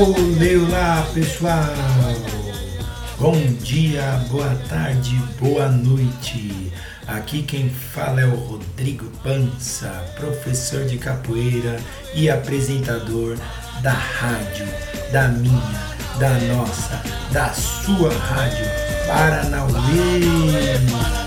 Olá pessoal! Bom dia, boa tarde, boa noite. Aqui quem fala é o Rodrigo Pança, professor de capoeira e apresentador da rádio, da minha, da nossa, da sua rádio Paranauê.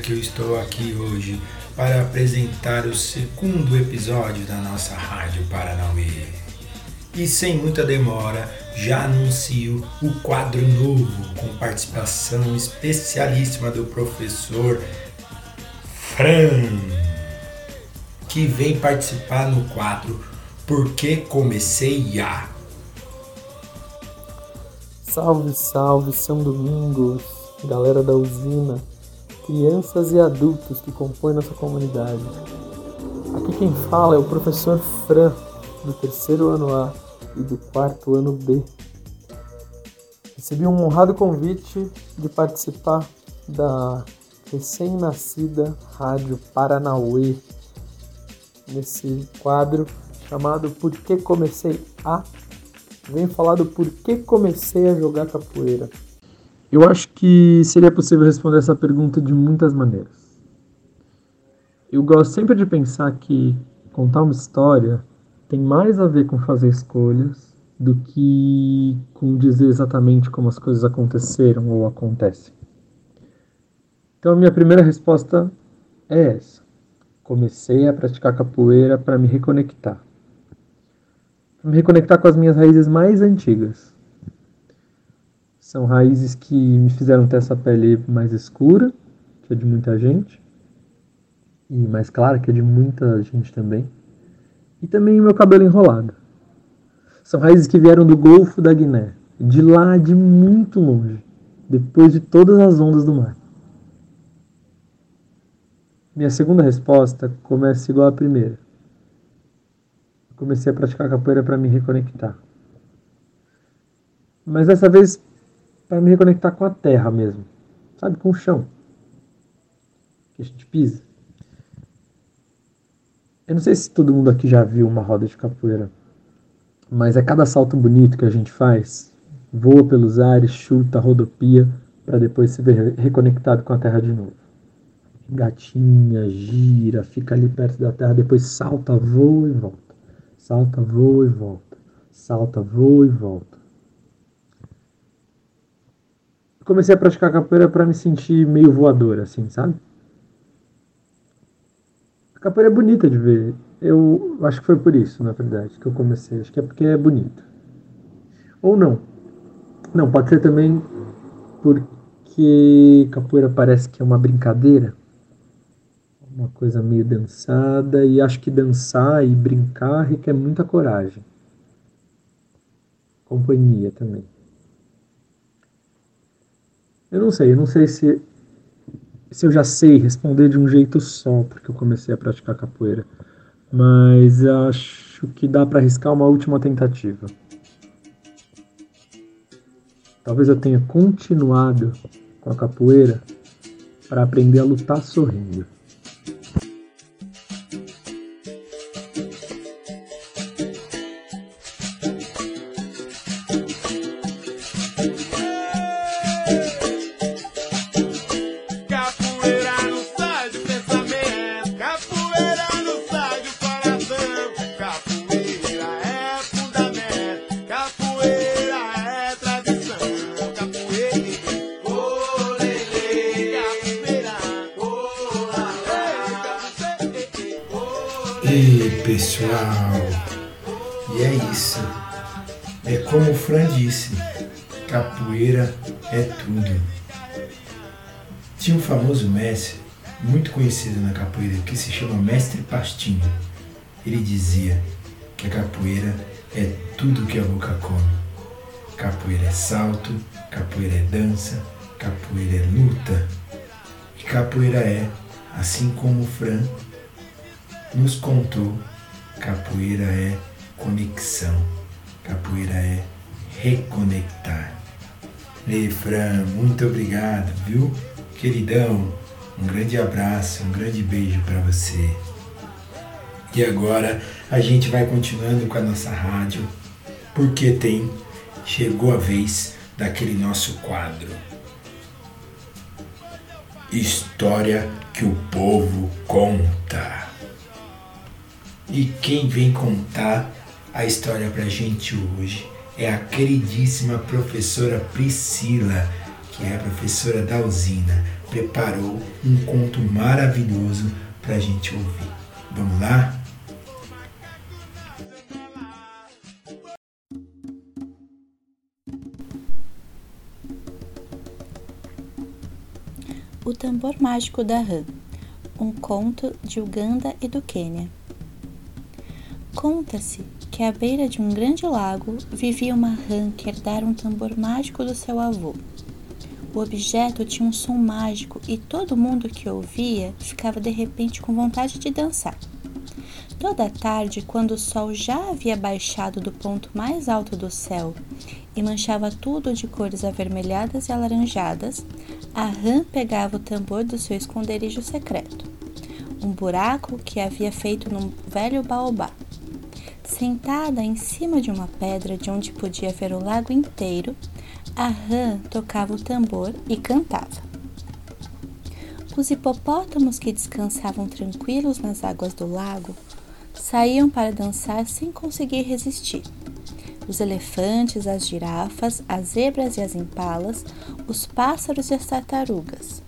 Que eu estou aqui hoje para apresentar o segundo episódio da nossa Rádio Paranauê. E sem muita demora, já anuncio o quadro novo com participação especialíssima do professor Fran, que vem participar no quadro Porque Comecei a. Salve, salve, São Domingos, galera da usina crianças e adultos que compõem nossa comunidade. Aqui quem fala é o professor Fran, do terceiro ano A e do quarto ano B. Recebi um honrado convite de participar da recém-nascida Rádio Paranauê, nesse quadro chamado Por que Comecei a? Vem falar do comecei a jogar capoeira. Eu acho que seria possível responder essa pergunta de muitas maneiras. Eu gosto sempre de pensar que contar uma história tem mais a ver com fazer escolhas do que com dizer exatamente como as coisas aconteceram ou acontecem. Então, a minha primeira resposta é essa. Comecei a praticar capoeira para me reconectar. Para me reconectar com as minhas raízes mais antigas são raízes que me fizeram ter essa pele mais escura, que é de muita gente, e mais clara, que é de muita gente também. E também o meu cabelo enrolado. São raízes que vieram do Golfo da Guiné, de lá de muito longe, depois de todas as ondas do mar. Minha segunda resposta começa igual à primeira. Comecei a praticar capoeira para me reconectar. Mas dessa vez para me reconectar com a terra mesmo, sabe, com o chão que a gente pisa. Eu não sei se todo mundo aqui já viu uma roda de capoeira, mas é cada salto bonito que a gente faz, voa pelos ares, chuta, rodopia, para depois se ver reconectado com a terra de novo. Gatinha, gira, fica ali perto da terra, depois salta, voa e volta. Salta, voa e volta. Salta, voa e volta. Comecei a praticar capoeira para me sentir meio voador, assim, sabe? A capoeira é bonita de ver. Eu acho que foi por isso, na verdade, que eu comecei. Acho que é porque é bonito. Ou não. Não, pode ser também porque capoeira parece que é uma brincadeira. Uma coisa meio dançada. E acho que dançar e brincar requer muita coragem. Companhia também. Eu não sei, eu não sei se, se eu já sei responder de um jeito só, porque eu comecei a praticar capoeira. Mas acho que dá para arriscar uma última tentativa. Talvez eu tenha continuado com a capoeira para aprender a lutar sorrindo. E pessoal, e é isso. É como o Fran disse, capoeira é tudo. Tinha um famoso mestre, muito conhecido na capoeira, que se chama Mestre Pastinho. Ele dizia que a capoeira é tudo que a boca come. Capoeira é salto, capoeira é dança, capoeira é luta e capoeira é Assim como o Fran nos contou, capoeira é conexão, capoeira é reconectar. Ei, Fran, muito obrigado, viu? Queridão, um grande abraço, um grande beijo para você. E agora a gente vai continuando com a nossa rádio, porque tem chegou a vez daquele nosso quadro. História que o povo conta. E quem vem contar a história pra gente hoje é a queridíssima professora Priscila, que é a professora da usina. Preparou um conto maravilhoso pra gente ouvir. Vamos lá? O Tambor Mágico da Rã, um conto de Uganda e do Quênia. Conta-se que à beira de um grande lago vivia uma rã que herdara um tambor mágico do seu avô. O objeto tinha um som mágico e todo mundo que ouvia ficava de repente com vontade de dançar. Toda tarde, quando o sol já havia baixado do ponto mais alto do céu e manchava tudo de cores avermelhadas e alaranjadas, a rã pegava o tambor do seu esconderijo secreto, um buraco que havia feito num velho baobá. Sentada em cima de uma pedra de onde podia ver o lago inteiro, a rã tocava o tambor e cantava. Os hipopótamos que descansavam tranquilos nas águas do lago saíam para dançar sem conseguir resistir os elefantes, as girafas, as zebras e as impalas, os pássaros e as tartarugas.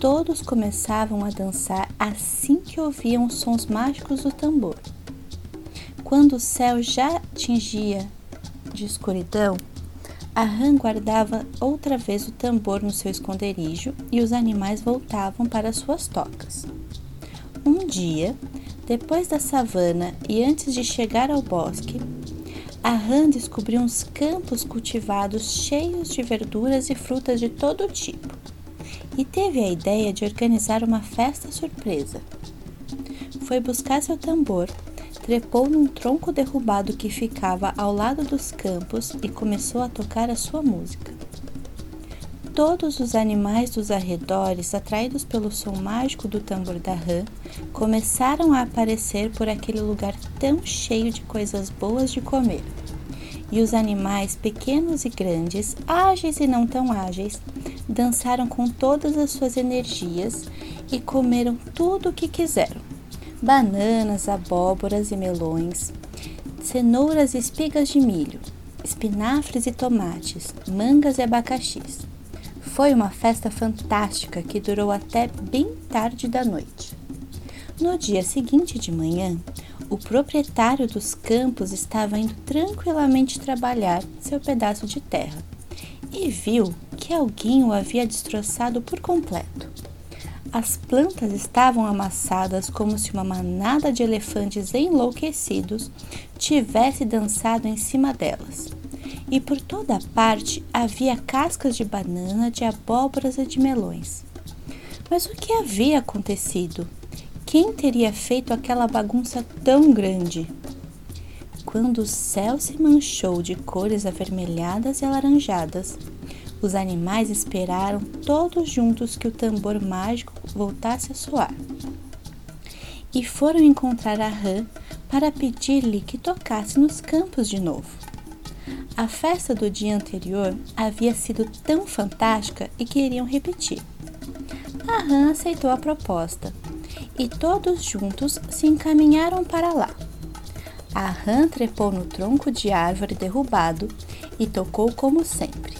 Todos começavam a dançar assim que ouviam os sons mágicos do tambor. Quando o céu já tingia de escuridão, a rã guardava outra vez o tambor no seu esconderijo e os animais voltavam para suas tocas. Um dia, depois da savana e antes de chegar ao bosque, a rã descobriu uns campos cultivados cheios de verduras e frutas de todo tipo e teve a ideia de organizar uma festa surpresa. Foi buscar seu tambor, trepou num tronco derrubado que ficava ao lado dos campos e começou a tocar a sua música. Todos os animais dos arredores, atraídos pelo som mágico do tambor da rã, começaram a aparecer por aquele lugar tão cheio de coisas boas de comer. E os animais, pequenos e grandes, ágeis e não tão ágeis, dançaram com todas as suas energias e comeram tudo o que quiseram: bananas, abóboras e melões, cenouras e espigas de milho, espinafres e tomates, mangas e abacaxis. Foi uma festa fantástica que durou até bem tarde da noite. No dia seguinte de manhã, o proprietário dos campos estava indo tranquilamente trabalhar seu pedaço de terra e viu que alguém o havia destroçado por completo. As plantas estavam amassadas como se uma manada de elefantes enlouquecidos tivesse dançado em cima delas e por toda parte havia cascas de banana, de abóboras e de melões. Mas o que havia acontecido? Quem teria feito aquela bagunça tão grande? Quando o céu se manchou de cores avermelhadas e alaranjadas, os animais esperaram todos juntos que o tambor mágico voltasse a soar. E foram encontrar a rã para pedir-lhe que tocasse nos campos de novo. A festa do dia anterior havia sido tão fantástica e queriam repetir. A rã aceitou a proposta e todos juntos se encaminharam para lá. A rã trepou no tronco de árvore derrubado e tocou como sempre.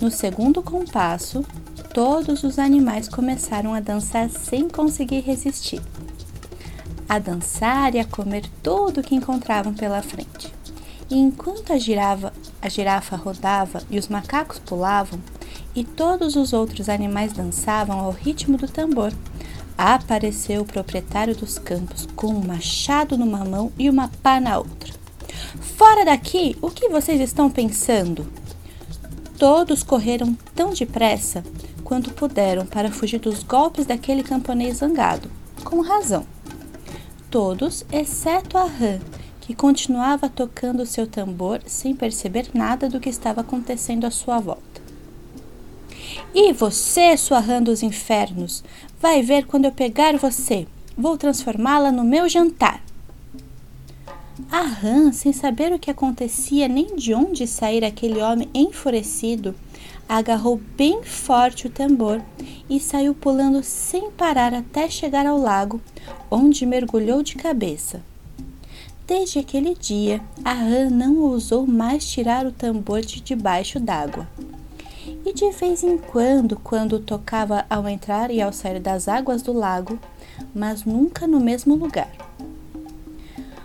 No segundo compasso, todos os animais começaram a dançar sem conseguir resistir. A dançar e a comer tudo que encontravam pela frente. E enquanto a girafa, a girafa rodava e os macacos pulavam, e todos os outros animais dançavam ao ritmo do tambor, apareceu o proprietário dos campos com um machado numa mão e uma pá na outra. Fora daqui! O que vocês estão pensando? Todos correram tão depressa quanto puderam para fugir dos golpes daquele camponês zangado, com razão. Todos, exceto a rã, que continuava tocando seu tambor sem perceber nada do que estava acontecendo à sua volta. E você, sua rã dos infernos, vai ver quando eu pegar você. Vou transformá-la no meu jantar. A rã, sem saber o que acontecia nem de onde sair aquele homem enfurecido, agarrou bem forte o tambor e saiu pulando sem parar até chegar ao lago, onde mergulhou de cabeça. Desde aquele dia, a rã não ousou mais tirar o tambor de debaixo d'água. E de vez em quando, quando tocava ao entrar e ao sair das águas do lago, mas nunca no mesmo lugar.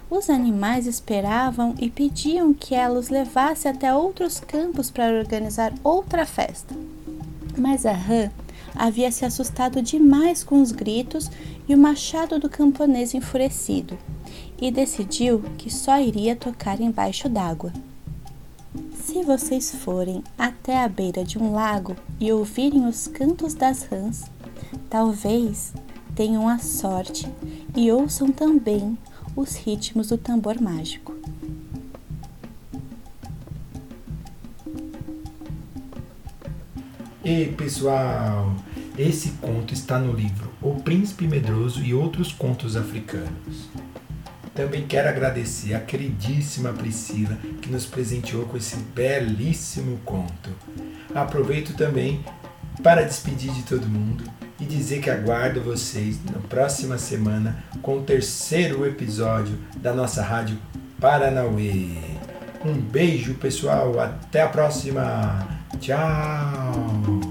Os animais esperavam e pediam que ela os levasse até outros campos para organizar outra festa. Mas a rã havia se assustado demais com os gritos e o machado do camponês enfurecido e decidiu que só iria tocar embaixo d'água. Se vocês forem até a beira de um lago e ouvirem os cantos das rãs, talvez tenham a sorte e ouçam também os ritmos do tambor mágico. E pessoal, esse conto está no livro O Príncipe Medroso e Outros Contos Africanos. Também quero agradecer a queridíssima Priscila que nos presenteou com esse belíssimo conto. Aproveito também para despedir de todo mundo e dizer que aguardo vocês na próxima semana com o terceiro episódio da nossa rádio Paranauê. Um beijo, pessoal. Até a próxima. Tchau.